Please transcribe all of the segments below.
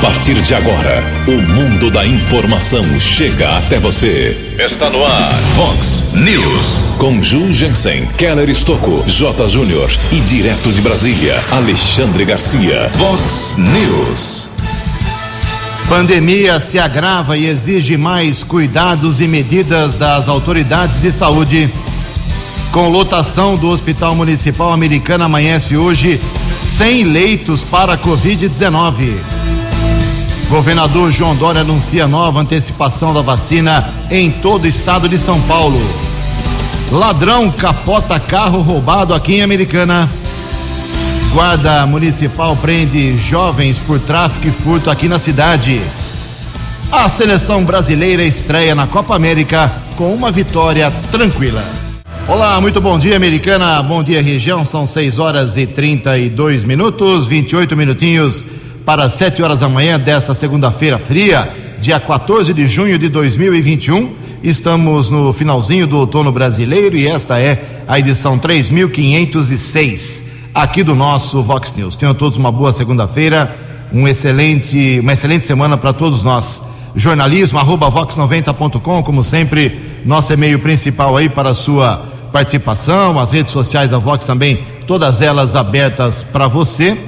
A partir de agora, o mundo da informação chega até você. Está no ar, Fox News. Com Ju Jensen, Keller Estocco, J. Júnior e direto de Brasília, Alexandre Garcia. Fox News. Pandemia se agrava e exige mais cuidados e medidas das autoridades de saúde. Com lotação do Hospital Municipal Americano amanhece hoje 100 leitos para Covid-19. Governador João Dória anuncia nova antecipação da vacina em todo o estado de São Paulo. Ladrão capota carro roubado aqui em Americana. Guarda Municipal prende jovens por tráfico e furto aqui na cidade. A seleção brasileira estreia na Copa América com uma vitória tranquila. Olá, muito bom dia, americana. Bom dia, região. São 6 horas e 32 minutos, 28 minutinhos para 7 horas da manhã desta segunda-feira fria, dia 14 de junho de 2021. Estamos no finalzinho do outono brasileiro e esta é a edição 3506 aqui do nosso Vox News. Tenham todos uma boa segunda-feira, um excelente, uma excelente semana para todos nós. Jornalismo arroba vox90.com, como sempre, nosso e-mail principal aí para a sua participação, as redes sociais da Vox também, todas elas abertas para você.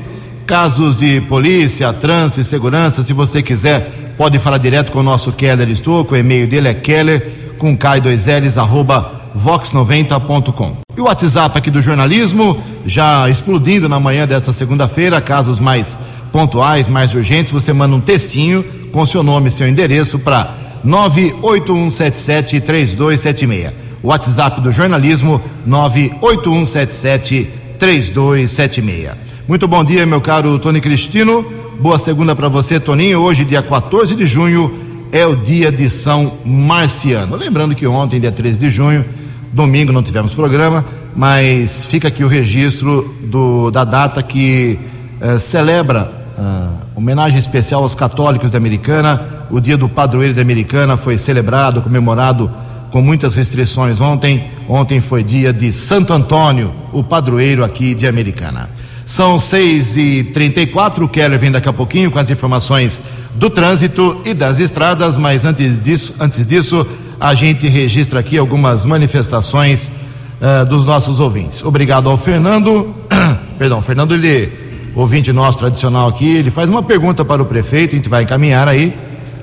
Casos de polícia, trânsito e segurança, se você quiser, pode falar direto com o nosso Keller Estouco, o e-mail dele é keller com K2Ls, arroba vox90.com. E o WhatsApp aqui do jornalismo, já explodindo na manhã dessa segunda-feira, casos mais pontuais, mais urgentes, você manda um textinho com seu nome e seu endereço para 981773276. WhatsApp do jornalismo 981773276. Muito bom dia, meu caro Tony Cristino. Boa segunda para você, Toninho. Hoje, dia 14 de junho, é o dia de São Marciano. Lembrando que ontem, dia 13 de junho, domingo não tivemos programa, mas fica aqui o registro do, da data que eh, celebra eh, homenagem especial aos católicos da Americana. O dia do padroeiro da Americana foi celebrado, comemorado com muitas restrições ontem. Ontem foi dia de Santo Antônio, o padroeiro aqui de Americana. São 6 e 34 o Keller vem daqui a pouquinho com as informações do trânsito e das estradas, mas antes disso, antes disso a gente registra aqui algumas manifestações uh, dos nossos ouvintes. Obrigado ao Fernando, perdão, Fernando, ele, ouvinte nosso tradicional aqui, ele faz uma pergunta para o prefeito, a gente vai encaminhar aí,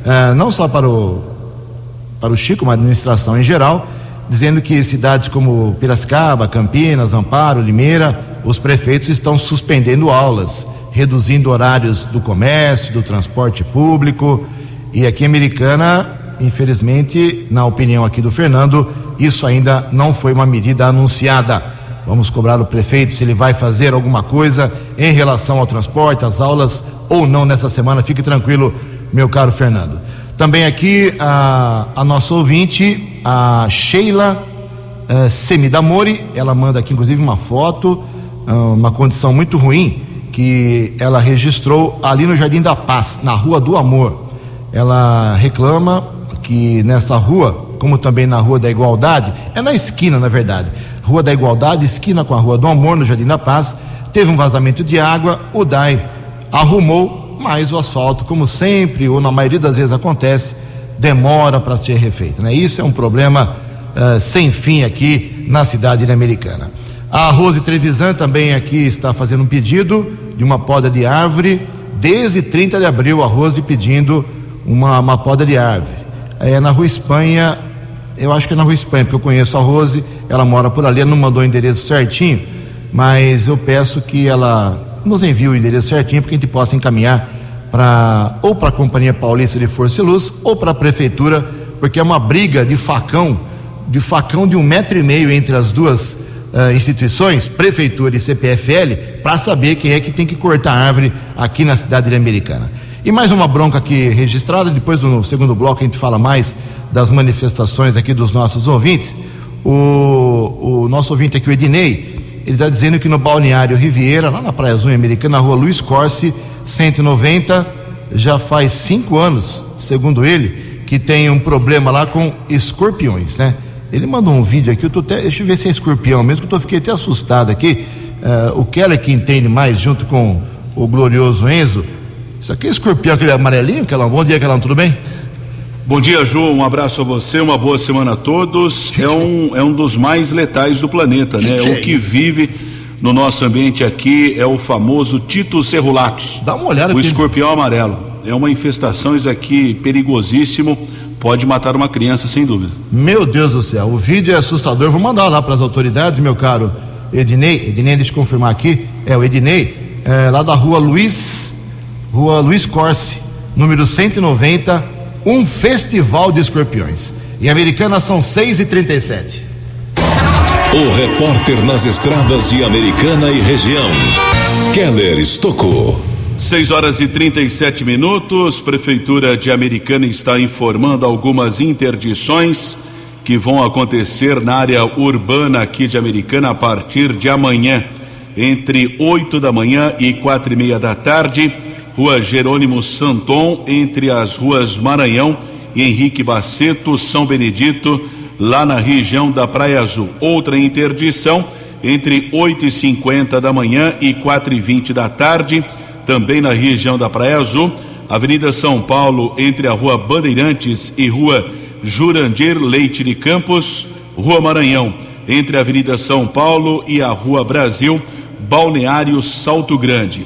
uh, não só para o, para o Chico, mas a administração em geral, dizendo que cidades como Piracicaba, Campinas, Amparo, Limeira, os prefeitos estão suspendendo aulas, reduzindo horários do comércio, do transporte público. E aqui em Americana, infelizmente, na opinião aqui do Fernando, isso ainda não foi uma medida anunciada. Vamos cobrar o prefeito se ele vai fazer alguma coisa em relação ao transporte, às aulas ou não nessa semana. Fique tranquilo, meu caro Fernando. Também aqui a, a nossa ouvinte, a Sheila uh, Semidamori, ela manda aqui inclusive uma foto uma condição muito ruim que ela registrou ali no Jardim da Paz, na Rua do Amor. Ela reclama que nessa rua, como também na Rua da Igualdade, é na esquina, na verdade, Rua da Igualdade, esquina com a Rua do Amor, no Jardim da Paz, teve um vazamento de água, o DAI arrumou, mas o asfalto, como sempre, ou na maioria das vezes acontece, demora para ser refeito. Né? Isso é um problema uh, sem fim aqui na cidade americana. A Rose Trevisan também aqui está fazendo um pedido de uma poda de árvore. Desde 30 de abril, a Rose pedindo uma, uma poda de árvore. É na Rua Espanha, eu acho que é na Rua Espanha, porque eu conheço a Rose, ela mora por ali, ela não mandou o endereço certinho, mas eu peço que ela nos envie o endereço certinho para que a gente possa encaminhar para ou para a Companhia Paulista de Força e Luz ou para a Prefeitura, porque é uma briga de facão, de facão de um metro e meio entre as duas uh, instituições, prefeitura e CPFL, para saber quem é que tem que cortar árvore aqui na cidade americana. E mais uma bronca aqui registrada, depois no segundo bloco a gente fala mais das manifestações aqui dos nossos ouvintes. O, o nosso ouvinte aqui, o Ednei, ele está dizendo que no balneário Riviera, lá na Praia Azul Americana, na rua Luiz Corse, 190, já faz cinco anos, segundo ele, que tem um problema lá com escorpiões, né? Ele mandou um vídeo aqui, eu tô até, deixa eu ver se é escorpião mesmo, que eu tô, fiquei até assustado aqui. Uh, o Keller que entende mais, junto com o glorioso Enzo, Isso aqui é escorpião, aquele amarelinho, aquela, bom dia, aquela, tudo bem? Bom dia, Ju. Um abraço a você, uma boa semana a todos. É um, é um dos mais letais do planeta, né? Que o que vive no nosso ambiente aqui é o famoso Tito cerulatus. Dá uma olhada O aqui. escorpião amarelo. É uma infestação, isso aqui perigosíssimo. Pode matar uma criança, sem dúvida. Meu Deus do céu, o vídeo é assustador. Vou mandar lá para as autoridades, meu caro Ednei. Ednei, deixa eu confirmar aqui. É o Ednei, é, lá da rua Luiz, rua Luiz Corse, número 190, um festival de escorpiões. Em Americana são 6 e 37 O repórter nas estradas de Americana e região, Keller Estocou. 6 horas e 37 minutos. Prefeitura de Americana está informando algumas interdições que vão acontecer na área urbana aqui de Americana a partir de amanhã, entre 8 da manhã e quatro e meia da tarde. Rua Jerônimo Santon, entre as ruas Maranhão e Henrique Baceto, São Benedito, lá na região da Praia Azul. Outra interdição entre 8 e 50 da manhã e quatro e vinte da tarde, também na região da Praia Azul, Avenida São Paulo, entre a Rua Bandeirantes e Rua Jurandir Leite de Campos, Rua Maranhão, entre a Avenida São Paulo e a Rua Brasil, Balneário Salto Grande.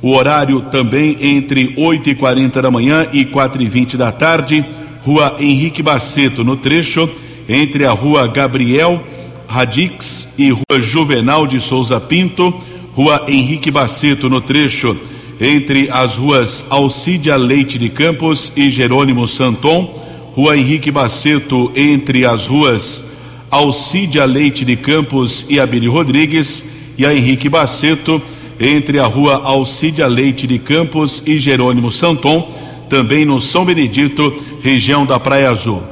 O horário também entre 8 e 40 da manhã e quatro e vinte da tarde, Rua Henrique Baceto, no trecho entre a Rua Gabriel Radix e Rua Juvenal de Souza Pinto, Rua Henrique Baceto, no trecho entre as ruas Alcídia Leite de Campos e Jerônimo Santon, Rua Henrique Baceto entre as ruas Alcídia Leite de Campos e Abílio Rodrigues e a Henrique Baceto entre a rua Alcídia Leite de Campos e Jerônimo Santon, também no São Benedito, região da Praia Azul.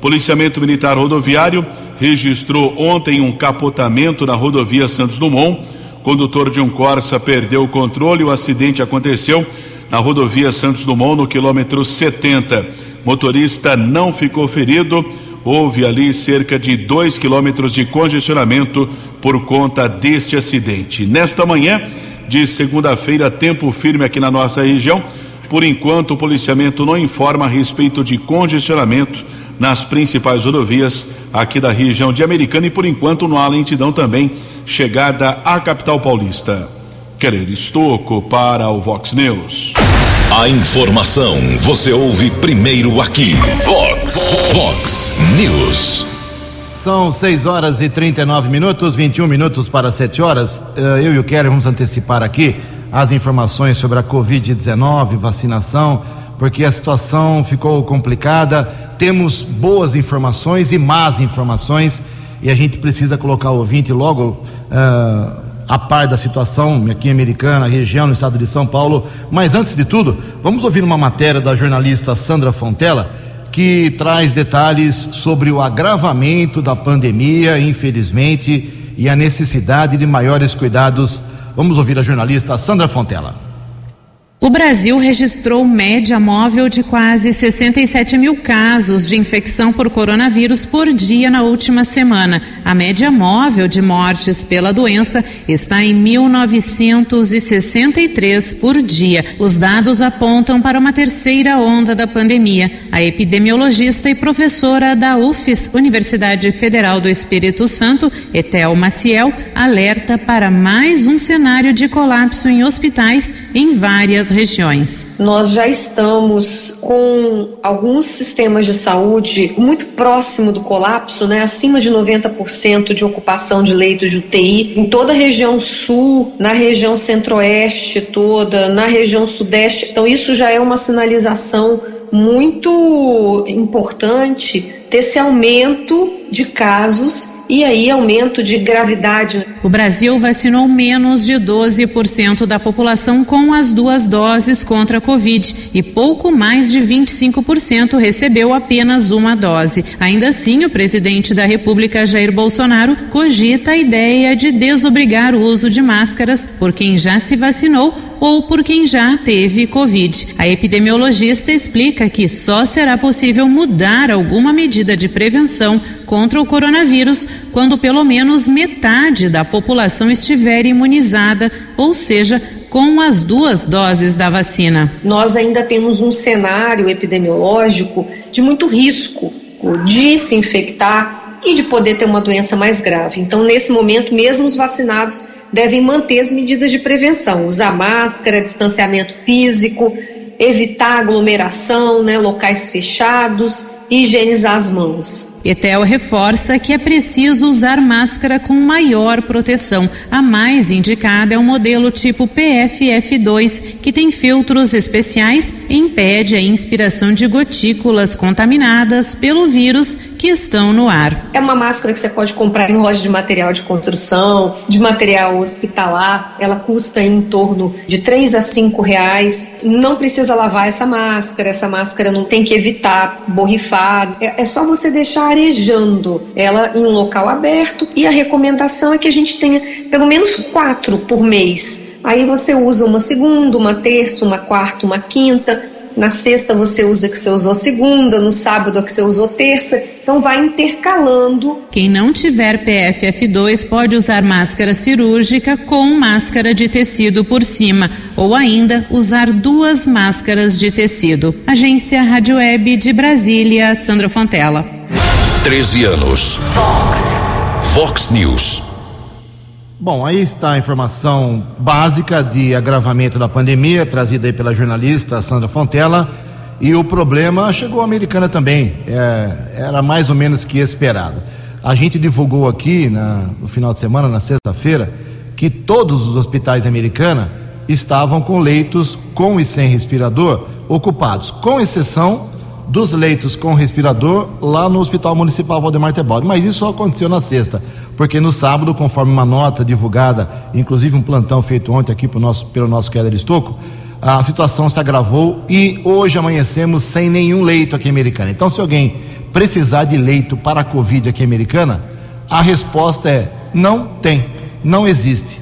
Policiamento Militar Rodoviário registrou ontem um capotamento na rodovia Santos Dumont. Condutor de um Corsa perdeu o controle o acidente aconteceu na rodovia Santos Dumont, no quilômetro 70. Motorista não ficou ferido. Houve ali cerca de dois quilômetros de congestionamento por conta deste acidente. Nesta manhã de segunda-feira, tempo firme aqui na nossa região. Por enquanto, o policiamento não informa a respeito de congestionamento nas principais rodovias aqui da região de Americana e por enquanto não há lentidão também chegada à capital paulista. Querer Estoco para o Vox News. A informação você ouve primeiro aqui. Vox, Vox News. São 6 horas e 39 minutos, 21 minutos para 7 horas. Eh, Eu e o Keller vamos antecipar aqui as informações sobre a Covid-19, vacinação, porque a situação ficou complicada. Temos boas informações e más informações e a gente precisa colocar o ouvinte logo eh, a par da situação aqui em Americana, região, no estado de São Paulo. Mas antes de tudo, vamos ouvir uma matéria da jornalista Sandra Fontela que traz detalhes sobre o agravamento da pandemia, infelizmente, e a necessidade de maiores cuidados. Vamos ouvir a jornalista Sandra Fontela. O Brasil registrou média móvel de quase 67 mil casos de infecção por coronavírus por dia na última semana. A média móvel de mortes pela doença está em 1.963 por dia. Os dados apontam para uma terceira onda da pandemia. A epidemiologista e professora da UFES, Universidade Federal do Espírito Santo, Etel Maciel, alerta para mais um cenário de colapso em hospitais em várias regiões. Nós já estamos com alguns sistemas de saúde muito próximo do colapso, né? acima de 90% de ocupação de leitos de UTI em toda a região sul, na região centro-oeste toda, na região sudeste. Então, isso já é uma sinalização muito importante desse aumento de casos e aí aumento de gravidade. O Brasil vacinou menos de 12% da população com as duas doses contra a Covid e pouco mais de 25% recebeu apenas uma dose. Ainda assim, o presidente da República, Jair Bolsonaro, cogita a ideia de desobrigar o uso de máscaras por quem já se vacinou ou por quem já teve Covid. A epidemiologista explica que só será possível mudar alguma medida de prevenção contra o coronavírus quando pelo menos metade da população estiver imunizada, ou seja, com as duas doses da vacina. Nós ainda temos um cenário epidemiológico de muito risco de se infectar e de poder ter uma doença mais grave. Então, nesse momento, mesmo os vacinados devem manter as medidas de prevenção, usar máscara, distanciamento físico, evitar aglomeração, né, locais fechados, higienizar as mãos. Etel reforça que é preciso usar máscara com maior proteção. A mais indicada é o modelo tipo PFF2, que tem filtros especiais e impede a inspiração de gotículas contaminadas pelo vírus que estão no ar. É uma máscara que você pode comprar em loja de material de construção, de material hospitalar. Ela custa em torno de 3 a 5 reais. Não precisa lavar essa máscara, essa máscara não tem que evitar borrifar. É, é só você deixar arejando ela em um local aberto e a recomendação é que a gente tenha pelo menos quatro por mês. Aí você usa uma segunda, uma terça, uma quarta, uma quinta na sexta você usa que você usou segunda, no sábado a que você usou terça, então vai intercalando. Quem não tiver PFF2 pode usar máscara cirúrgica com máscara de tecido por cima, ou ainda usar duas máscaras de tecido. Agência Rádio Web de Brasília, Sandra Fontela. 13 anos. Fox. Fox News. Bom, aí está a informação básica de agravamento da pandemia, trazida aí pela jornalista Sandra Fontela. E o problema chegou à americana também, é, era mais ou menos que esperado. A gente divulgou aqui na, no final de semana, na sexta-feira, que todos os hospitais americana estavam com leitos com e sem respirador ocupados, com exceção dos leitos com respirador lá no Hospital Municipal Valdemar Tebaldi. Mas isso só aconteceu na sexta porque no sábado, conforme uma nota divulgada, inclusive um plantão feito ontem aqui nosso, pelo nosso Keller Estocco, a situação se agravou e hoje amanhecemos sem nenhum leito aqui em Americana. Então, se alguém precisar de leito para a Covid aqui em Americana, a resposta é não tem, não existe.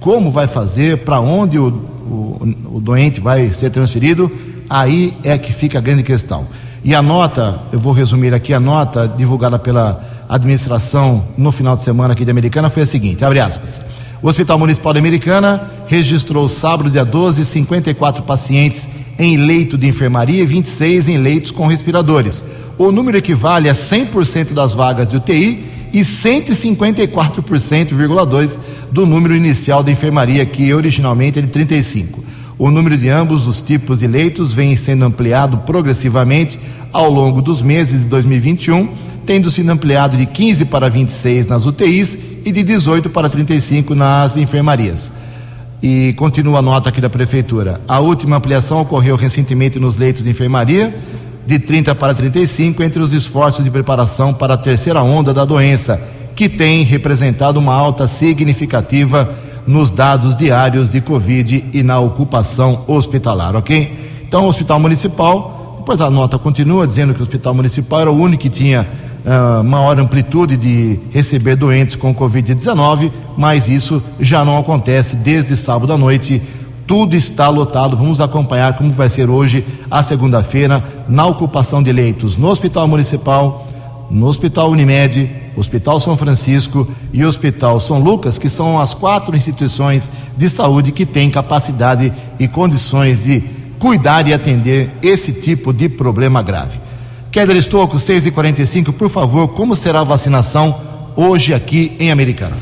Como vai fazer, para onde o, o, o doente vai ser transferido, aí é que fica a grande questão. E a nota, eu vou resumir aqui a nota divulgada pela administração no final de semana aqui de Americana foi a seguinte, abre aspas. O Hospital Municipal de Americana registrou sábado, dia 12, 54 pacientes em leito de enfermaria e 26 em leitos com respiradores. O número equivale a 100% das vagas de UTI e 154,2% do número inicial de enfermaria, que originalmente é de 35. O número de ambos os tipos de leitos vem sendo ampliado progressivamente ao longo dos meses de 2021 tendo sido ampliado de 15 para 26 nas UTIs e de 18 para 35 nas enfermarias. E continua a nota aqui da Prefeitura. A última ampliação ocorreu recentemente nos leitos de enfermaria, de 30 para 35, entre os esforços de preparação para a terceira onda da doença, que tem representado uma alta significativa nos dados diários de Covid e na ocupação hospitalar, ok? Então, o Hospital Municipal, depois a nota continua dizendo que o Hospital Municipal era o único que tinha uh, maior amplitude de receber doentes com Covid-19, mas isso já não acontece desde sábado à noite. Tudo está lotado. Vamos acompanhar como vai ser hoje, a segunda-feira, na ocupação de leitos no Hospital Municipal, no Hospital Unimed, Hospital São Francisco e Hospital São Lucas, que são as quatro instituições de saúde que têm capacidade e condições de cuidar e atender esse tipo de problema grave. Keller Estocco, 6 e 45 por favor, como será a vacinação hoje aqui em Americana?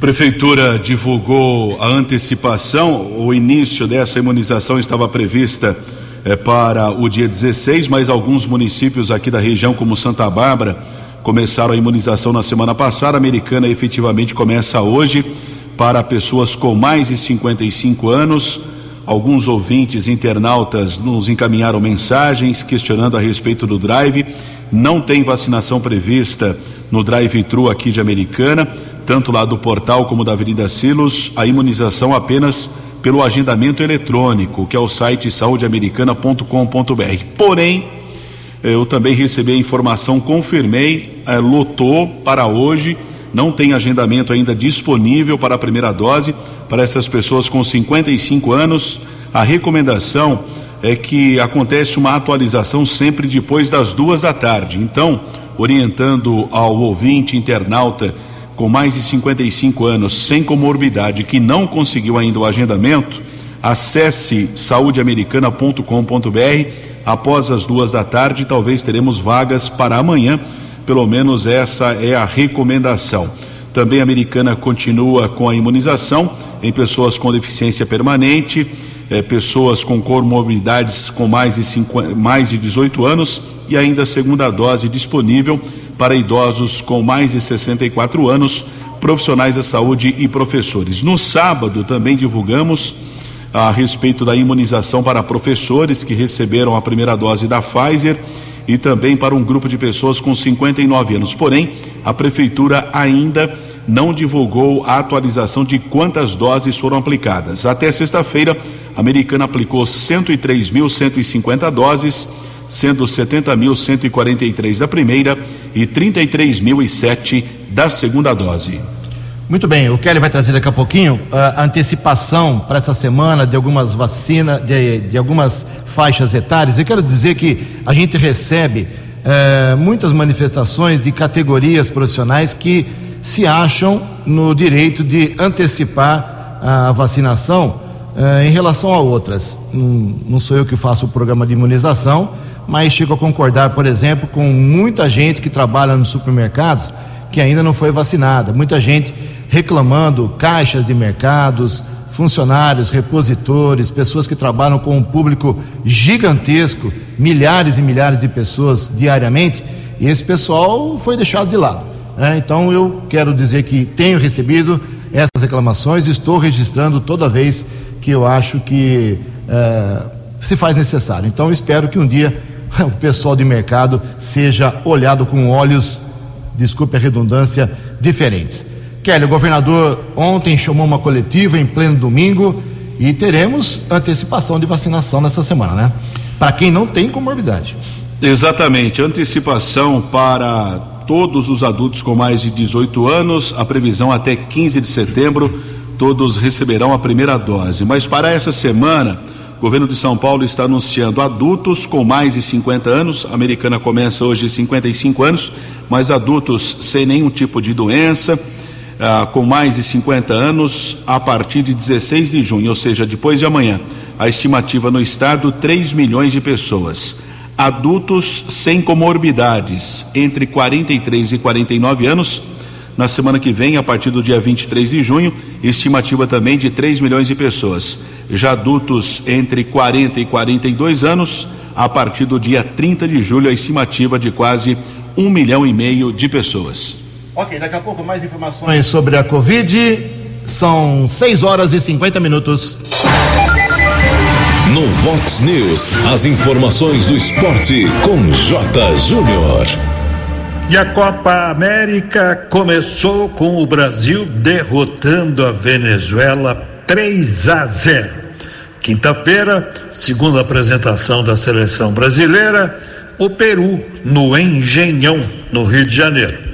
Prefeitura divulgou a antecipação, o início dessa imunização estava prevista é, para o dia 16, mas alguns municípios aqui da região, como Santa Bárbara, começaram a imunização na semana passada. A americana efetivamente começa hoje para pessoas com mais de 55 anos Alguns ouvintes internautas nos encaminharam mensagens questionando a respeito do drive. Não tem vacinação prevista no drive-thru aqui de Americana, tanto lá do portal como da Avenida Silos, a imunização apenas pelo agendamento eletrônico, que é o site saudeamericana.com.br. Porém, eu também recebi a informação, confirmei, é, lotou para hoje, não tem agendamento ainda disponível para a primeira dose para essas pessoas com 55 anos. A recomendação é que acontece uma atualização sempre depois das duas da tarde. Então, orientando ao ouvinte internauta com mais de 55 anos, sem comorbidade, que não conseguiu ainda o agendamento, Acesse saudeamericana.com.br após as duas da tarde. Talvez teremos vagas para amanhã, pelo menos essa é a recomendação. Também a Americana continua com a imunização em pessoas com deficiência permanente, eh, pessoas com comorbidades com mais de, 50, mais de 18 anos e ainda a segunda dose disponível para idosos com mais de 64 anos, profissionais da saúde e professores. No sábado também divulgamos a respeito da imunização para professores que receberam a primeira dose da Pfizer e também para um grupo de pessoas com 59 anos. Porém, a prefeitura ainda não divulgou a atualização de quantas doses foram aplicadas. Até sexta-feira, a americana aplicou 103.150 doses, sendo 70.143 da primeira e 33.007 da segunda dose. Muito bem, o Kelly vai trazer daqui a pouquinho a antecipação para essa semana de algumas vacinas, de, de, algumas faixas etárias. Eu quero dizer que a gente recebe eh, muitas manifestações de categorias profissionais que se acham no direito de antecipar a vacinação eh, em relação a outras. Não, não sou eu que faço o programa de imunização, mas chego a concordar, por exemplo, com muita gente que trabalha nos supermercados que ainda não foi vacinada. Muita gente reclamando caixas de mercados, funcionários, repositores, pessoas que trabalham com um público gigantesco, milhares e milhares de pessoas diariamente, e esse pessoal foi deixado de lado. Né? Então eu quero dizer que tenho recebido essas reclamações, estou registrando toda vez que eu acho que é, se faz necessário. Então espero que um dia o pessoal de mercado seja olhado com olhos, desculpe a redundância, diferentes. Kelly, o governador ontem chamou uma coletiva em pleno domingo e teremos antecipação de vacinação nessa semana, né? Para quem não tem comorbidade. Exatamente, antecipação para todos os adultos com mais de 18 anos, a previsão até 15 de setembro, todos receberão a primeira dose. Mas para essa semana, o governo de São Paulo está anunciando adultos com mais de 50 anos, a americana começa hoje 55 anos, mas adultos sem nenhum tipo de doença ah, com mais de 50 anos a partir de 16 de junho, ou seja, depois de amanhã. A estimativa no estado: 3 milhões de pessoas. Adultos sem comorbidades, entre 43 e 49 anos. Na semana que vem, a partir do dia 23 de junho, estimativa também de 3 milhões de pessoas. Já adultos entre 40 e 42 anos, a partir do dia 30 de julho, a estimativa de quase um milhão e meio de pessoas. Ok, daqui a pouco mais informações sobre a Covid. São 6 horas e 50 minutos. No Vox News, as informações do esporte com J. Júnior. E a Copa América começou com o Brasil derrotando a Venezuela 3 a 0. Quinta-feira, segunda apresentação da seleção brasileira, o Peru no Engenhão, no Rio de Janeiro.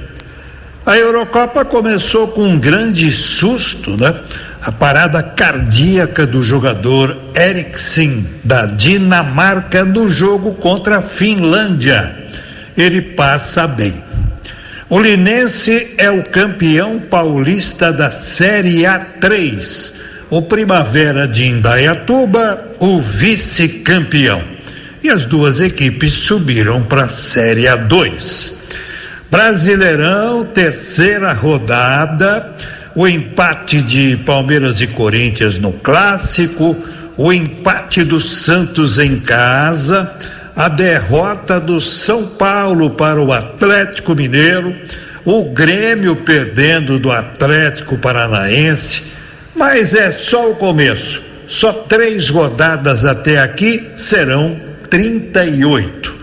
A Eurocopa começou com um grande susto, né? A parada cardíaca do jogador Eriksen, da Dinamarca, no jogo contra a Finlândia. Ele passa bem. O Linense é o campeão paulista da Série A3. O Primavera de Indaiatuba, o vice-campeão. E as duas equipes subiram para a Série A2. Brasileirão, terceira rodada, o empate de Palmeiras e Corinthians no clássico, o empate do Santos em casa, a derrota do São Paulo para o Atlético Mineiro, o Grêmio perdendo do Atlético Paranaense, mas é só o começo. Só três rodadas até aqui serão 38.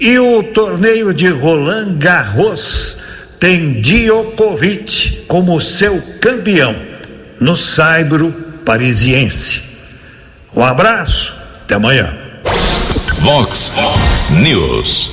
E o torneio de Roland Garros tem Djokovic como seu campeão no Saibro Parisiense. Um abraço, até amanhã. Vox News.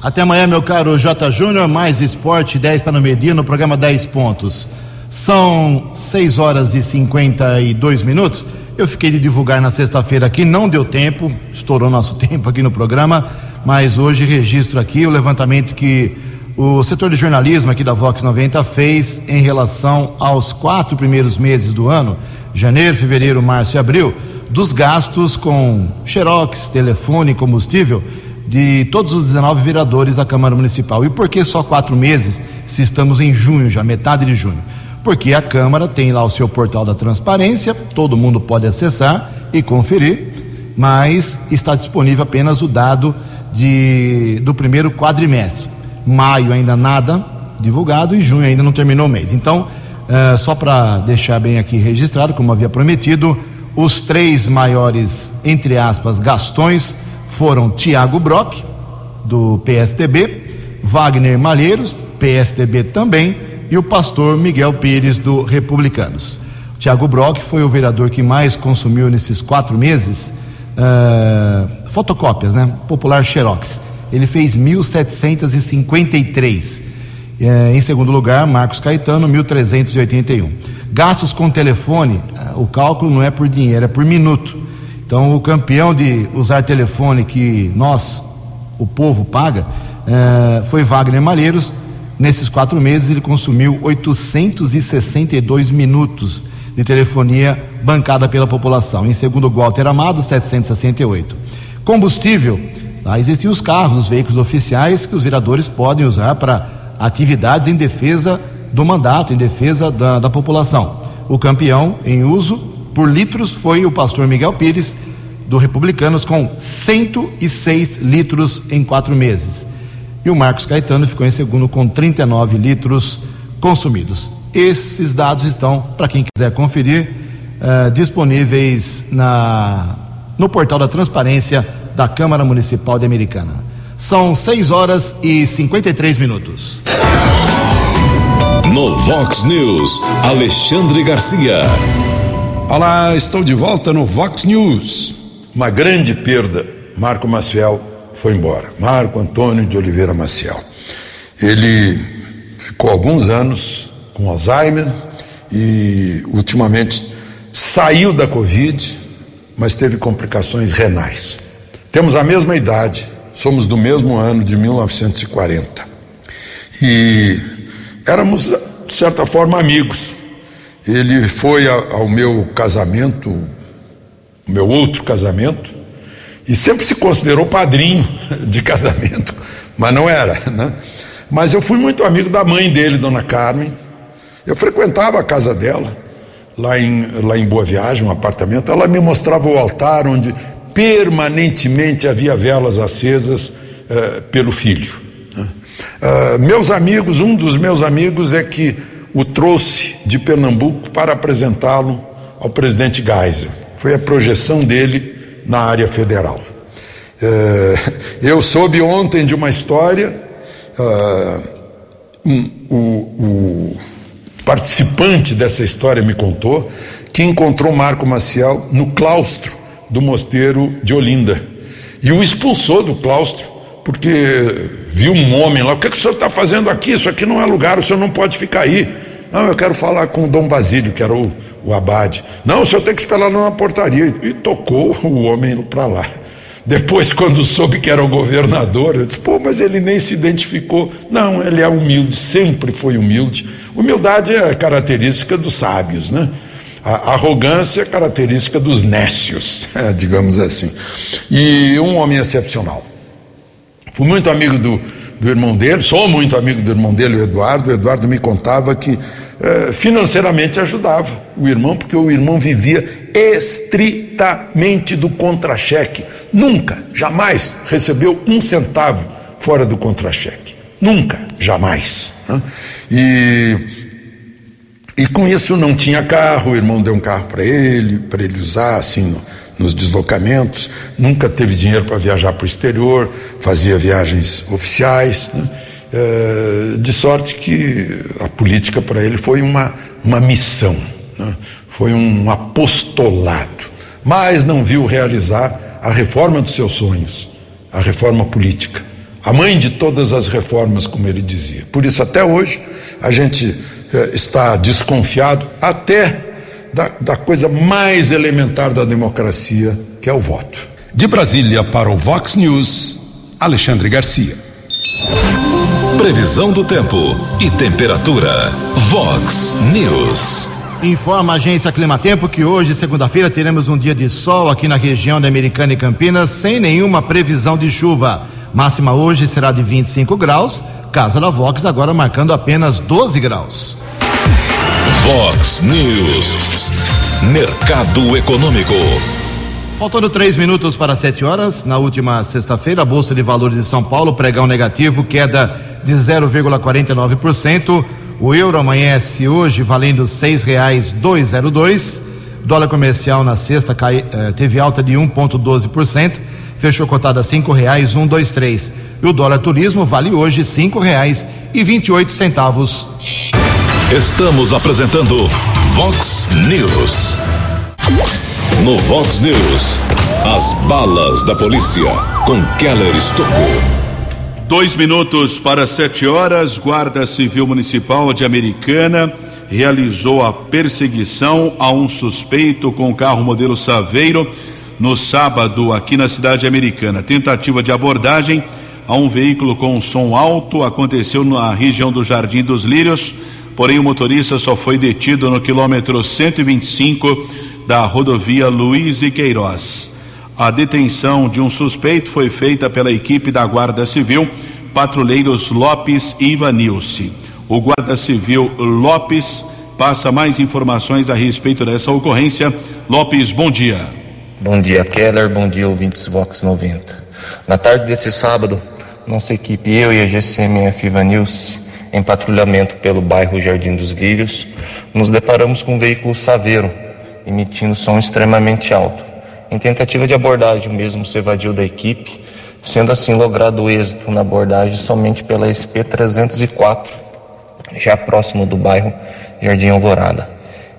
Até amanhã, meu caro J. Júnior, mais esporte 10 para no meio no programa 10 pontos. São 6 horas e 52 minutos. Eu fiquei de divulgar na sexta-feira aqui, não deu tempo, estourou nosso tempo aqui no programa mas hoje registro aqui o levantamento que o setor de jornalismo aqui da Vox 90 fez em relação aos quatro primeiros meses do ano, janeiro, fevereiro, março e abril, dos gastos com xerox, telefone, combustível de todos os 19 vereadores da Câmara Municipal. E por que só quatro meses, se estamos em junho, já metade de junho? Porque a Câmara tem lá o seu portal da transparência, todo mundo pode acessar e conferir, mas está disponível apenas o dado de, do primeiro quadrimestre. Maio ainda nada divulgado e junho ainda não terminou o mês. Então, uh, só para deixar bem aqui registrado, como havia prometido, os três maiores, entre aspas, gastões foram Tiago Brock, do PSTB, Wagner Malheiros, PSTB também, e o pastor Miguel Pires, do Republicanos. Tiago Brock foi o vereador que mais consumiu nesses quatro meses uh, fotocópias, né? Popular Xerox. Ele fez 1.753. Uh, eh, em segundo lugar, Marcos Caetano, 1.381. Gastos com telefone, o cálculo não é por dinheiro, é por minuto. Então, o campeão de usar telefone que nós, o povo, paga, é, foi Wagner Malheiros. Nesses quatro meses, ele consumiu 862 minutos de telefonia bancada pela população. Em segundo, Walter Amado, 768. Combustível, lá existem os carros, os veículos oficiais que os vereadores podem usar para atividades em defesa do mandato, em defesa da, da população. O campeão em uso por litros foi o pastor Miguel Pires, do Republicanos, com 106 litros em quatro meses. E o Marcos Caetano ficou em segundo com 39 litros consumidos. Esses dados estão, para quem quiser conferir, uh, disponíveis na, no portal da transparência da Câmara Municipal de Americana. São 6 horas e 53 minutos. No Vox News, Alexandre Garcia. Olá, estou de volta no Vox News. Uma grande perda. Marco Maciel foi embora. Marco Antônio de Oliveira Maciel. Ele ficou alguns anos com Alzheimer e ultimamente saiu da Covid, mas teve complicações renais. Temos a mesma idade, somos do mesmo ano de 1940. E éramos, de certa forma, amigos. Ele foi ao meu casamento, meu outro casamento, e sempre se considerou padrinho de casamento, mas não era, né? Mas eu fui muito amigo da mãe dele, Dona Carmen. Eu frequentava a casa dela, lá em, lá em Boa Viagem, um apartamento. Ela me mostrava o altar onde permanentemente havia velas acesas uh, pelo filho. Uh, meus amigos, um dos meus amigos é que o trouxe de Pernambuco para apresentá-lo ao presidente Geisel. Foi a projeção dele na área federal. É, eu soube ontem de uma história, uh, um, o, o, participante dessa história me contou que encontrou Marco Maciel no claustro do mosteiro de Olinda e o expulsou do claustro porque viu um homem lá, o que, é que o senhor está fazendo aqui? Isso aqui não é lugar, o senhor não pode ficar aí. Não, eu quero falar com o Dom Basílio, que era o, o abade. Não, o senhor tem que esperar numa portaria. E tocou o homem para lá. Depois, quando soube que era o governador, eu disse, pô, mas ele nem se identificou. Não, ele é humilde, sempre foi humilde. Humildade é característica dos sábios, né? A arrogância é característica dos nécios, digamos assim. E um homem excepcional. Fui muito amigo do, do irmão dele, sou muito amigo do irmão dele, o Eduardo. O Eduardo me contava que eh, financeiramente ajudava o irmão, porque o irmão vivia estritamente do contra-cheque. Nunca, jamais recebeu um centavo fora do contra-cheque. Nunca, jamais. Né? E, e com isso não tinha carro, o irmão deu um carro para ele, para ele usar assim no, nos deslocamentos, nunca teve dinheiro para viajar para o exterior, fazia viagens oficiais. Né? É, de sorte que a política para ele foi uma, uma missão, né? Foi um apostolado, mas não viu realizar a reforma dos seus sonhos, a reforma política, a mãe de todas as reformas, como ele dizia. Por isso, até hoje, a gente é, está desconfiado até da, da coisa mais elementar da democracia, que é o voto. De Brasília para o Vox News, Alexandre Garcia. Previsão do tempo e temperatura. Vox News. Informa a agência Climatempo que hoje, segunda-feira, teremos um dia de sol aqui na região da Americana e Campinas, sem nenhuma previsão de chuva. Máxima hoje será de 25 graus. Casa da Vox agora marcando apenas 12 graus. Vox News. Mercado Econômico. Faltando três minutos para sete horas, na última sexta-feira, a Bolsa de Valores de São Paulo, pregão negativo, queda de 0,49%. O euro amanhece hoje valendo seis reais dois zero dois. Dólar comercial na sexta cai, eh, teve alta de 1,12%, fechou cotada a cinco reais um dois três. E o dólar turismo vale hoje cinco reais e vinte e oito centavos. Estamos apresentando Vox News. No Vox News, as balas da polícia com Keller Estocou. Dois minutos para sete horas, Guarda Civil Municipal de Americana realizou a perseguição a um suspeito com carro modelo Saveiro no sábado aqui na cidade americana. Tentativa de abordagem a um veículo com som alto aconteceu na região do Jardim dos Lírios, porém o motorista só foi detido no quilômetro 125 da rodovia Luiz e Queiroz. A detenção de um suspeito foi feita pela equipe da Guarda Civil, patrulheiros Lopes e Ivanilce. O Guarda Civil Lopes passa mais informações a respeito dessa ocorrência. Lopes, bom dia. Bom dia, Keller. Bom dia, ouvintes Vox 90. Na tarde desse sábado, nossa equipe, eu e a GCMF Ivanilce, em patrulhamento pelo bairro Jardim dos Lírios, nos deparamos com um veículo saveiro, emitindo som extremamente alto. Em tentativa de abordagem, mesmo se evadiu da equipe, sendo assim logrado êxito na abordagem somente pela SP-304, já próximo do bairro Jardim Alvorada.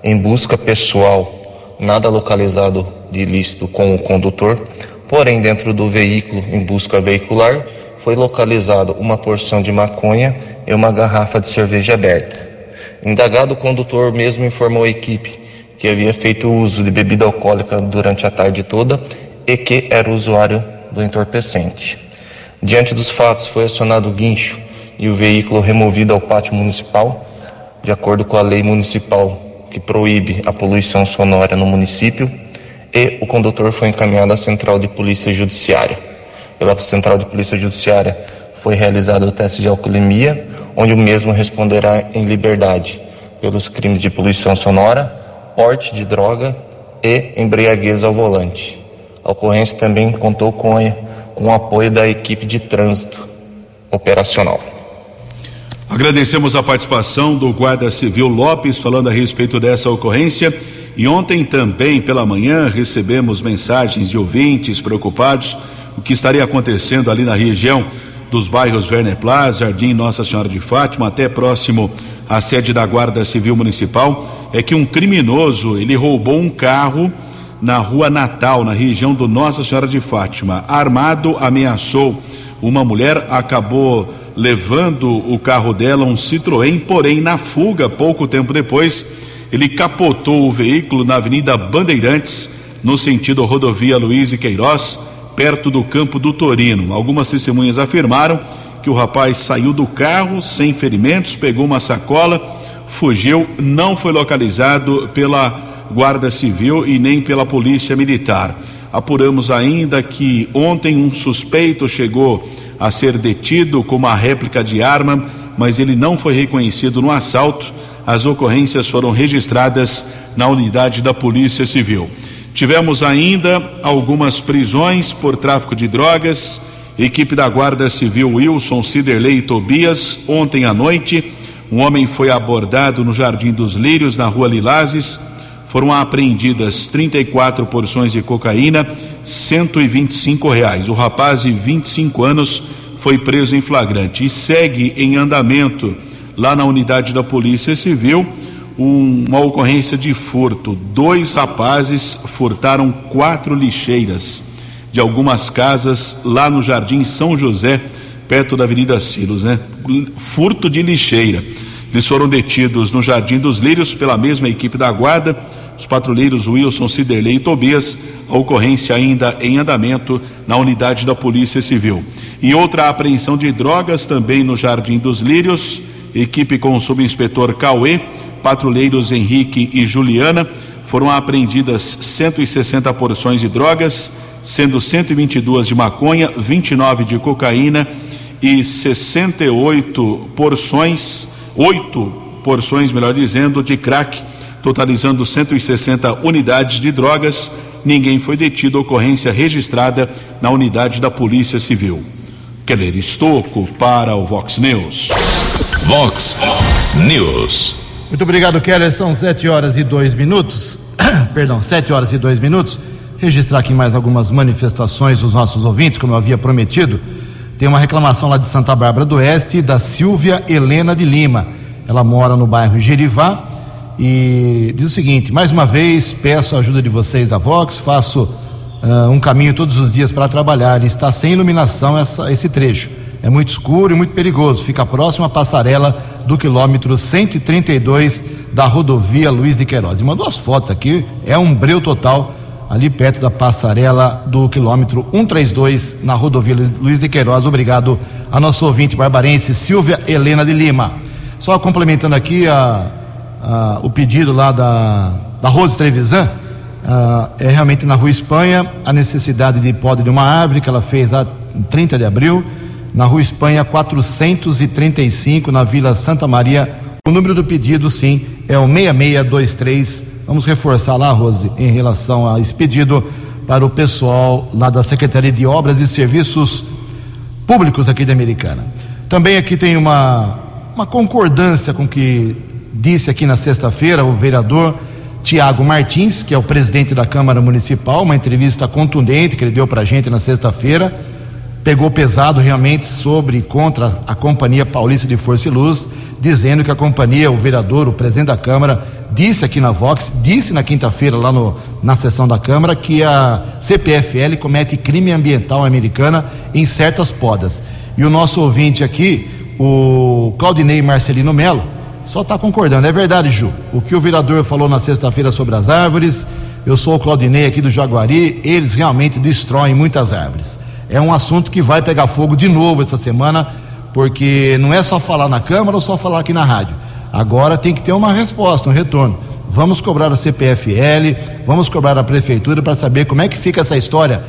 Em busca pessoal, nada localizado de ilícito com o condutor, porém dentro do veículo, em busca veicular, foi localizado uma porção de maconha e uma garrafa de cerveja aberta. Indagado, o condutor mesmo informou a equipe que havia feito uso de bebida alcoólica durante a tarde toda e que era usuário do entorpecente. Diante dos fatos, foi acionado o guincho e o veículo removido ao pátio municipal, de acordo com a lei municipal que proíbe a poluição sonora no município, e o condutor foi encaminhado à Central de Polícia Judiciária. Pela Central de Polícia Judiciária foi realizado o teste de alcoolemia, onde o mesmo responderá em liberdade pelos crimes de poluição sonora, porte de droga e embriaguez ao volante. A ocorrência também contou com, com o apoio da equipe de trânsito operacional. Agradecemos a participação do Guarda Civil Lopes falando a respeito dessa ocorrência. E ontem também, pela manhã, recebemos mensagens de ouvintes preocupados o que estaria acontecendo ali na região dos bairros Werner Plaza, Jardim Nossa Senhora de Fátima, até próximo à sede da Guarda Civil Municipal é que um criminoso ele roubou um carro na rua Natal, na região do Nossa Senhora de Fátima. Armado, ameaçou uma mulher, acabou levando o carro dela, um Citroën, porém na fuga, pouco tempo depois, ele capotou o veículo na Avenida Bandeirantes, no sentido rodovia Luiz e Queiroz, perto do campo do Torino. Algumas testemunhas afirmaram que o rapaz saiu do carro sem ferimentos, pegou uma sacola fugiu, não foi localizado pela Guarda Civil e nem pela Polícia Militar. Apuramos ainda que ontem um suspeito chegou a ser detido com uma réplica de arma, mas ele não foi reconhecido no assalto. As ocorrências foram registradas na unidade da Polícia Civil. Tivemos ainda algumas prisões por tráfico de drogas. Equipe da Guarda Civil Wilson Ciderley e Tobias, ontem à noite, um homem foi abordado no Jardim dos Lírios, na rua Lilazes. Foram apreendidas 34 porções de cocaína, 125 reais. O rapaz de 25 anos foi preso em flagrante e segue em andamento lá na unidade da Polícia Civil um, uma ocorrência de furto. Dois rapazes furtaram quatro lixeiras de algumas casas lá no Jardim São José perto da Avenida Silos, né? Furto de lixeira. Eles foram detidos no Jardim dos Lírios pela mesma equipe da guarda, os patrulheiros Wilson, Ciderley e Tobias, a ocorrência ainda em andamento na unidade da Polícia Civil. E outra apreensão de drogas também no Jardim dos Lírios, equipe com o subinspetor Cauê patrulheiros Henrique e Juliana, foram apreendidas 160 porções de drogas, sendo 122 de maconha, 29 de cocaína e 68 porções, oito porções, melhor dizendo, de crack, totalizando 160 unidades de drogas. Ninguém foi detido, ocorrência registrada na unidade da Polícia Civil. Keller Estocco para o Vox News. Vox News. Muito obrigado, Keller. São sete horas e dois minutos. Perdão, sete horas e dois minutos. Registrar aqui mais algumas manifestações dos nossos ouvintes, como eu havia prometido. Tem uma reclamação lá de Santa Bárbara do Oeste da Silvia Helena de Lima. Ela mora no bairro Gerivá e diz o seguinte: mais uma vez peço a ajuda de vocês da Vox, faço uh, um caminho todos os dias para trabalhar e está sem iluminação essa, esse trecho. É muito escuro e muito perigoso. Fica próximo à passarela do quilômetro 132 da rodovia Luiz de Queiroz. E mandou as fotos aqui, é um breu total ali perto da passarela do quilômetro 132 na rodovia Luiz de Queiroz. Obrigado a nosso ouvinte barbarense Silvia Helena de Lima. Só complementando aqui a, a, o pedido lá da, da Rose Trevisan, a, é realmente na Rua Espanha a necessidade de poda de uma árvore que ela fez lá em 30 de abril, na Rua Espanha 435, na Vila Santa Maria. O número do pedido, sim, é o 6623 Vamos reforçar lá, Rose, em relação a esse pedido para o pessoal lá da Secretaria de Obras e Serviços Públicos aqui da Americana. Também aqui tem uma, uma concordância com o que disse aqui na sexta-feira o vereador Tiago Martins, que é o presidente da Câmara Municipal, uma entrevista contundente que ele deu para a gente na sexta-feira. Pegou pesado realmente sobre e contra a Companhia Paulista de Força e Luz, dizendo que a companhia, o vereador, o presidente da Câmara, disse aqui na Vox, disse na quinta-feira lá no, na sessão da Câmara que a CPFL comete crime ambiental americana em certas podas. E o nosso ouvinte aqui, o Claudinei Marcelino Melo, só está concordando. É verdade, Ju. O que o vereador falou na sexta-feira sobre as árvores, eu sou o Claudinei aqui do Jaguari, eles realmente destroem muitas árvores. É um assunto que vai pegar fogo de novo essa semana, porque não é só falar na Câmara ou só falar aqui na rádio Agora tem que ter uma resposta, um retorno. Vamos cobrar a CPFL, vamos cobrar a prefeitura para saber como é que fica essa história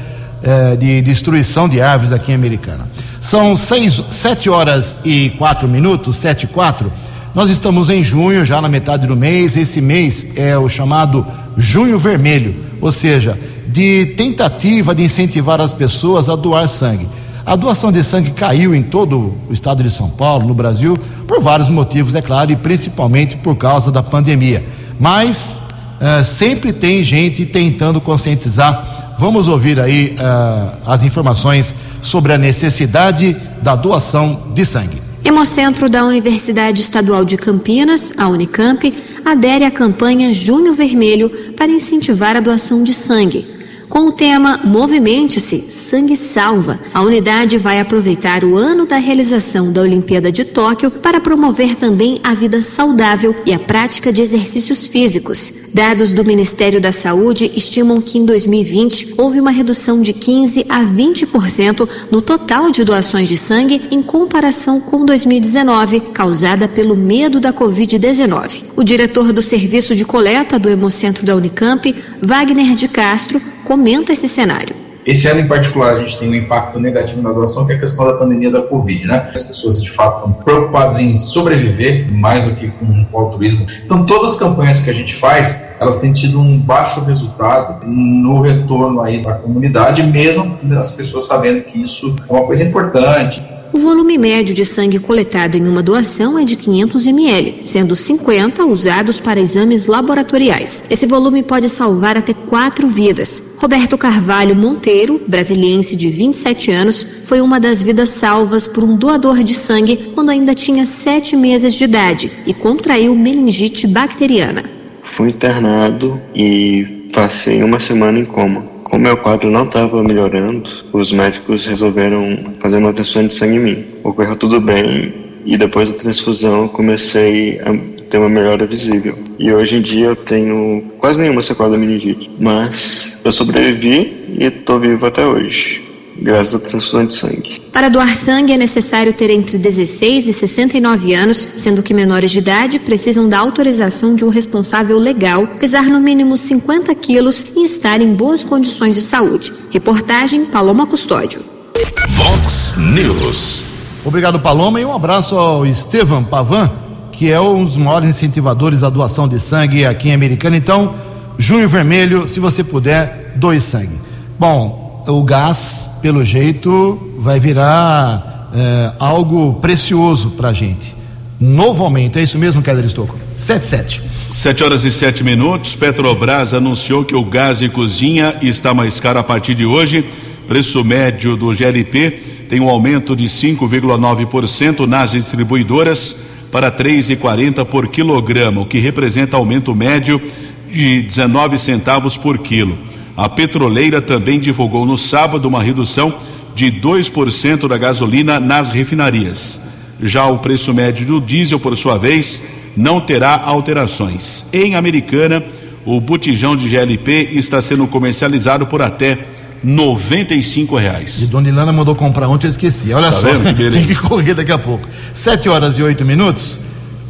eh, de destruição de árvores aqui em Americana. São seis, sete horas e quatro minutos, sete e quatro. Nós estamos em junho, já na metade do mês. Esse mês é o chamado Junho Vermelho, ou seja, de tentativa de incentivar as pessoas a doar sangue. A doação de sangue caiu em todo o estado de São Paulo, no Brasil, por vários motivos, é claro, e principalmente por causa da pandemia. Mas uh, sempre tem gente tentando conscientizar. Vamos ouvir aí uh, as informações sobre a necessidade da doação de sangue. Hemocentro da Universidade Estadual de Campinas, a Unicamp, adere à campanha Junho Vermelho para incentivar a doação de sangue. Com o tema Movimente-se, Sangue Salva, a unidade vai aproveitar o ano da realização da Olimpíada de Tóquio para promover também a vida saudável e a prática de exercícios físicos. Dados do Ministério da Saúde estimam que em 2020 houve uma redução de 15 a 20% no total de doações de sangue em comparação com 2019, causada pelo medo da Covid-19. O diretor do Serviço de Coleta do Hemocentro da Unicamp, Wagner de Castro, comenta esse cenário. Esse ano em particular a gente tem um impacto negativo na doação, que é a questão da pandemia da Covid, né? As pessoas de fato estão preocupadas em sobreviver mais do que com o altruísmo. Então todas as campanhas que a gente faz, elas têm tido um baixo resultado no retorno aí da comunidade, mesmo as pessoas sabendo que isso é uma coisa importante. O volume médio de sangue coletado em uma doação é de 500 ml, sendo 50 usados para exames laboratoriais. Esse volume pode salvar até quatro vidas. Roberto Carvalho Monteiro, brasiliense de 27 anos, foi uma das vidas salvas por um doador de sangue quando ainda tinha sete meses de idade e contraiu meningite bacteriana. Fui internado e passei uma semana em coma. Como meu quadro não estava melhorando, os médicos resolveram fazer uma transfusão de sangue em mim. Ocorreu tudo bem e depois da transfusão comecei a ter uma melhora visível. E hoje em dia eu tenho quase nenhuma sequela da meningite, mas eu sobrevivi e estou vivo até hoje. Graças à transfusão de sangue. Para doar sangue é necessário ter entre 16 e 69 anos, sendo que menores de idade precisam da autorização de um responsável legal, pesar no mínimo 50 quilos e estar em boas condições de saúde. Reportagem Paloma Custódio. Vox News. Obrigado, Paloma, e um abraço ao Estevam Pavan, que é um dos maiores incentivadores da doação de sangue aqui em Americana. Então, Junho Vermelho, se você puder, doe sangue. Bom, o gás, pelo jeito, vai virar é, algo precioso para a gente. Novo aumento, é isso mesmo, Keller Estocco? 77. 7 horas e 7 minutos. Petrobras anunciou que o gás de cozinha está mais caro a partir de hoje. Preço médio do GLP tem um aumento de 5,9% nas distribuidoras para 3,40 por quilograma, o que representa aumento médio de 19 centavos por quilo. A petroleira também divulgou no sábado uma redução de 2% da gasolina nas refinarias. Já o preço médio do diesel, por sua vez, não terá alterações. Em Americana, o botijão de GLP está sendo comercializado por até 95 reais. E Dona Ilana mandou comprar ontem, eu esqueci. Olha tá só, que tem que correr daqui a pouco. Sete horas e oito minutos.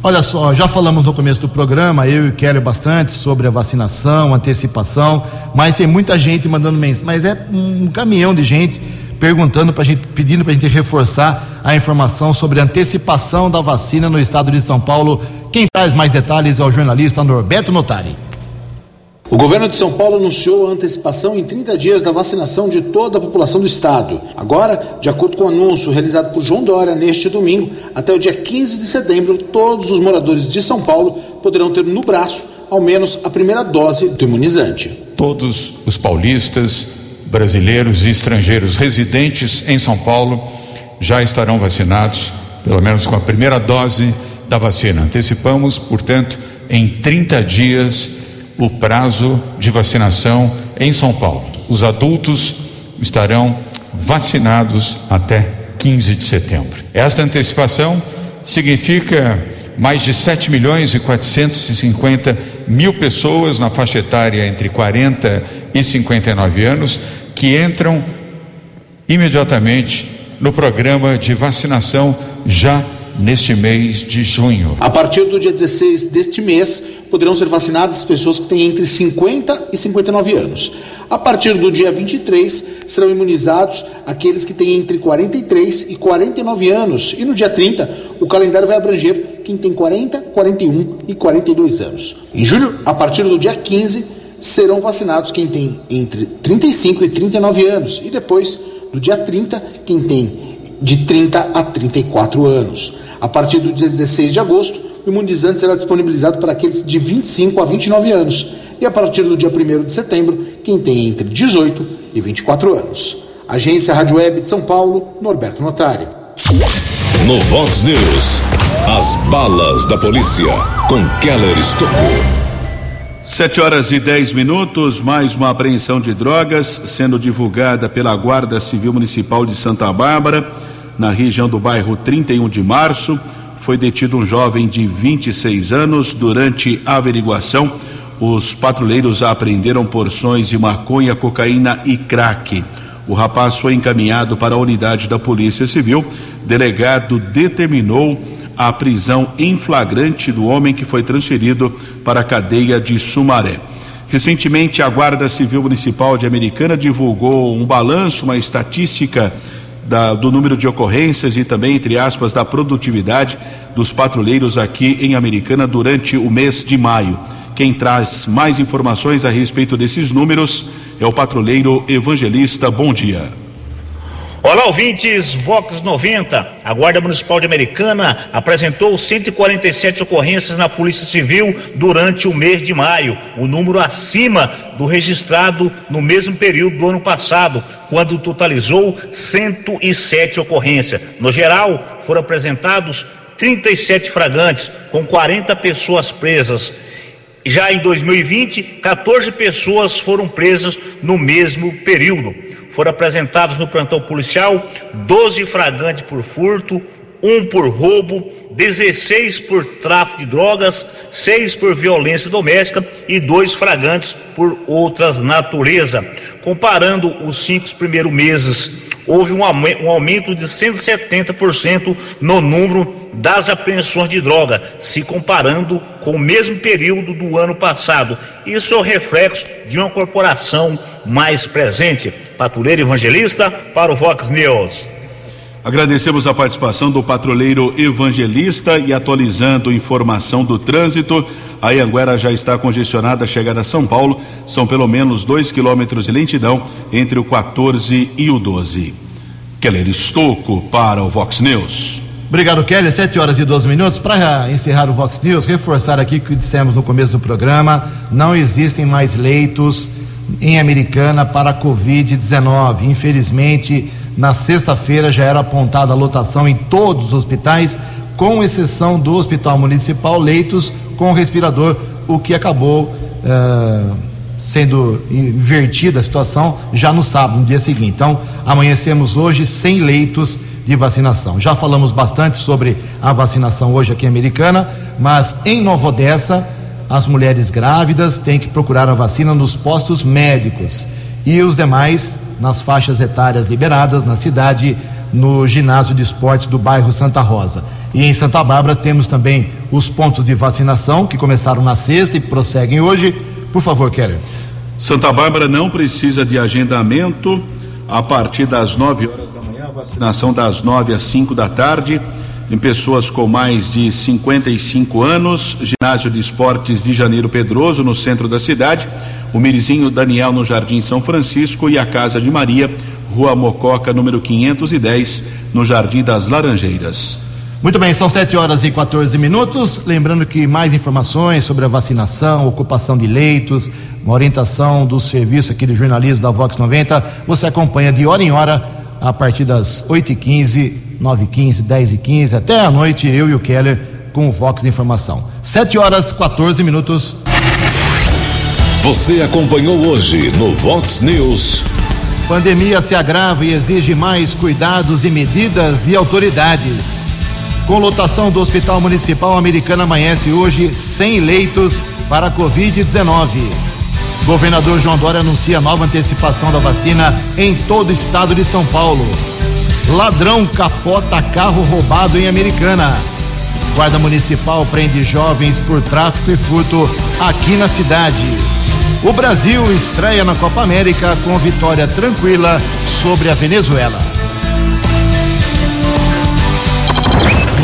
Olha só, já falamos no começo do programa, eu e o Kelly bastante sobre a vacinação, antecipação, mas tem muita gente mandando mensagem, mas é um caminhão de gente perguntando para gente, pedindo para a gente reforçar a informação sobre a antecipação da vacina no estado de São Paulo. Quem traz mais detalhes é o jornalista Norberto Notari. O governo de São Paulo anunciou a antecipação em 30 dias da vacinação de toda a população do estado. Agora, de acordo com o anúncio realizado por João Dória neste domingo, até o dia 15 de setembro, todos os moradores de São Paulo poderão ter no braço ao menos a primeira dose do imunizante. Todos os paulistas, brasileiros e estrangeiros residentes em São Paulo já estarão vacinados, pelo menos com a primeira dose da vacina. Antecipamos, portanto, em 30 dias o prazo de vacinação em São Paulo. Os adultos estarão vacinados até 15 de setembro. Esta antecipação significa mais de 7 milhões e 450 mil pessoas na faixa etária entre 40 e 59 anos que entram imediatamente no programa de vacinação já neste mês de junho. A partir do dia 16 deste mês, poderão ser vacinadas as pessoas que têm entre 50 e 59 anos. A partir do dia 23, serão imunizados aqueles que têm entre 43 e 49 anos. E no dia 30, o calendário vai abranger quem tem 40, 41 e 42 anos. Em julho, a partir do dia 15, serão vacinados quem tem entre 35 e 39 anos. E depois, do dia 30, quem tem de 30 a 34 anos. A partir do dia 16 de agosto, o imunizante será disponibilizado para aqueles de 25 a 29 anos. E a partir do dia 1 de setembro, quem tem entre 18 e 24 anos. Agência Rádio Web de São Paulo, Norberto Notário. No Vox News, as balas da polícia com Keller Estocou. Sete horas e dez minutos, mais uma apreensão de drogas sendo divulgada pela Guarda Civil Municipal de Santa Bárbara, na região do bairro 31 de março foi detido um jovem de 26 anos. Durante a averiguação, os patrulheiros apreenderam porções de maconha, cocaína e crack. O rapaz foi encaminhado para a unidade da Polícia Civil. Delegado determinou a prisão em flagrante do homem que foi transferido para a cadeia de Sumaré. Recentemente, a Guarda Civil Municipal de Americana divulgou um balanço, uma estatística da, do número de ocorrências e também, entre aspas, da produtividade dos patrulheiros aqui em Americana durante o mês de maio. Quem traz mais informações a respeito desses números é o patrulheiro evangelista. Bom dia. Olá, ouvintes Vox 90. A Guarda Municipal de Americana apresentou 147 ocorrências na Polícia Civil durante o mês de maio, o número acima do registrado no mesmo período do ano passado, quando totalizou 107 ocorrências. No geral, foram apresentados 37 fragantes, com 40 pessoas presas. Já em 2020, 14 pessoas foram presas no mesmo período foram apresentados no plantão policial 12 flagrantes por furto, um por roubo, 16 por tráfico de drogas, 6 por violência doméstica e dois flagrantes por outras natureza. Comparando os cinco primeiros meses houve um aumento de 170% no número das apreensões de droga, se comparando com o mesmo período do ano passado. Isso é o reflexo de uma corporação mais presente. Patrulheiro Evangelista para o Vox News. Agradecemos a participação do patrulheiro evangelista e atualizando informação do trânsito. A Anguera já está congestionada a chegada a São Paulo. São pelo menos dois quilômetros de lentidão entre o 14 e o 12. Keller Estocco para o Vox News. Obrigado, Kelly. Sete horas e 12 minutos. Para encerrar o Vox News, reforçar aqui o que dissemos no começo do programa: não existem mais leitos em Americana para Covid-19. Infelizmente, na sexta-feira já era apontada a lotação em todos os hospitais, com exceção do Hospital Municipal, leitos com respirador, o que acabou uh, sendo invertida a situação já no sábado, no dia seguinte. Então, amanhecemos hoje sem leitos de vacinação. Já falamos bastante sobre a vacinação hoje aqui Americana, mas em Nova Odessa, as mulheres grávidas têm que procurar a vacina nos postos médicos e os demais nas faixas etárias liberadas na cidade, no ginásio de esportes do bairro Santa Rosa. E em Santa Bárbara temos também os pontos de vacinação que começaram na sexta e prosseguem hoje. Por favor, Keller. Santa Bárbara não precisa de agendamento. A partir das 9 horas da manhã, vacinação das 9 às 5 da tarde em pessoas com mais de 55 anos, ginásio de esportes de Janeiro Pedroso, no centro da cidade, o Mirizinho Daniel no Jardim São Francisco e a Casa de Maria, Rua Mococa, número 510, no Jardim das Laranjeiras. Muito bem, são 7 horas e 14 minutos. Lembrando que mais informações sobre a vacinação, ocupação de leitos, uma orientação do serviço aqui do jornalismo da Vox 90, você acompanha de hora em hora a partir das 8h15 9h15, 10h15, até a noite, eu e o Keller com o Vox Informação. 7 horas 14 minutos. Você acompanhou hoje no Vox News. Pandemia se agrava e exige mais cuidados e medidas de autoridades. Com lotação do Hospital Municipal Americano amanhece hoje 100 leitos para Covid-19. Governador João Dória anuncia nova antecipação da vacina em todo o estado de São Paulo. Ladrão capota carro roubado em Americana. Guarda Municipal prende jovens por tráfico e furto aqui na cidade. O Brasil estreia na Copa América com vitória tranquila sobre a Venezuela.